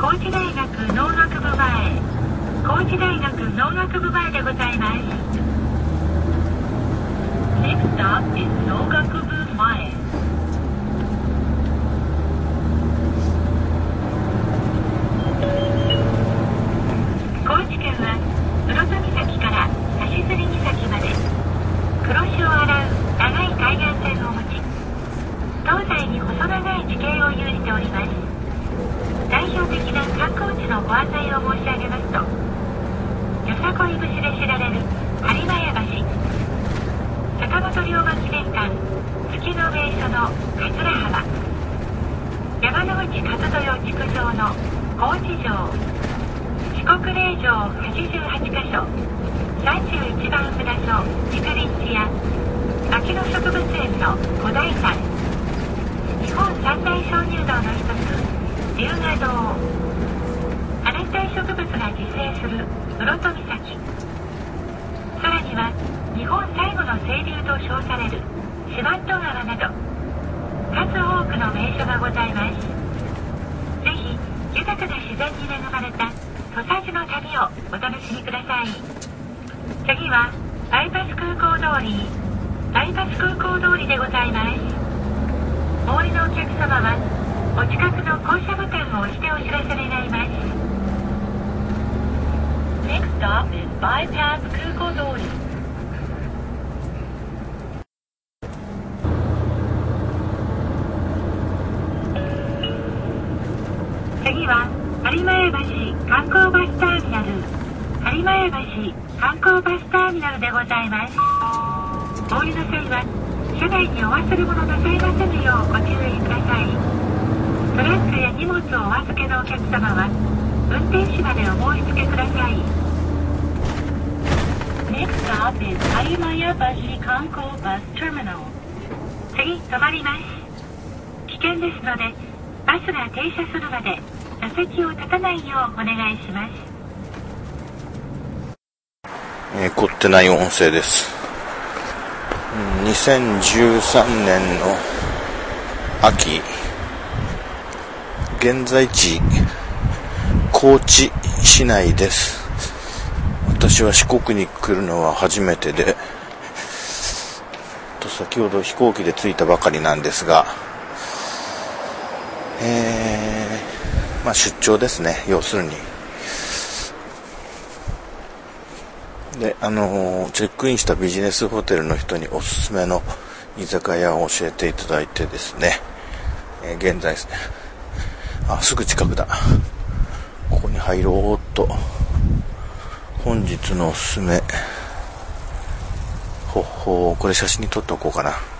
高知大学農学部前。高知大学農学部前でございます。Next stop is 農学部前高知県は室戸岬から橋釣岬まで黒潮を洗う長い海岸線を持ち東西に細長い地形を有しております代表的な観光地ご案内を申し上げますとよさこい節で知られる播磨屋橋坂本龍馬記念館月の名所の桂浜山之内和豊築城の高知城四国霊場88カ所31番札所竹林地や牧野植物園の古代山日本三大鍾乳洞の一つ龍河洞室戸岬さらには日本最後の清流と称される四万十川など数多くの名所がございます。ぜひ豊かな自然に恵まれた土佐路の旅をお楽しみください。次はバイパス空港通りバイパス空港通りでございます。お降りのお客様はお近くの降車ボタンを押してお知らせ願います Next stop is Bypass 空港通り。次は有馬屋橋観光バスターミナル。有馬屋橋観光バスターミナルでございます。お降りの際は車内にお忘れ物なさいませぬようご注意ください。トラックや荷物をお預けのお客様は運転士までお申し付けください。Next stop is 有馬屋橋観光バスターミナル次止まります危険ですのでバスが停車するまで座席を立たないようお願いしますえー凝ってない音声です。2013年の秋、現在地、高知市内です。私は四国に来るのは初めてで、と先ほど飛行機で着いたばかりなんですが、えー、まあ出張ですね、要するに。で、あのチェックインしたビジネスホテルの人におすすめの居酒屋を教えていただいてですね、えー現在ですね、あ、すぐ近くだ。ここに入ろうっと。本日のおすすめ。ほっほー、これ写真に撮っておこうかな。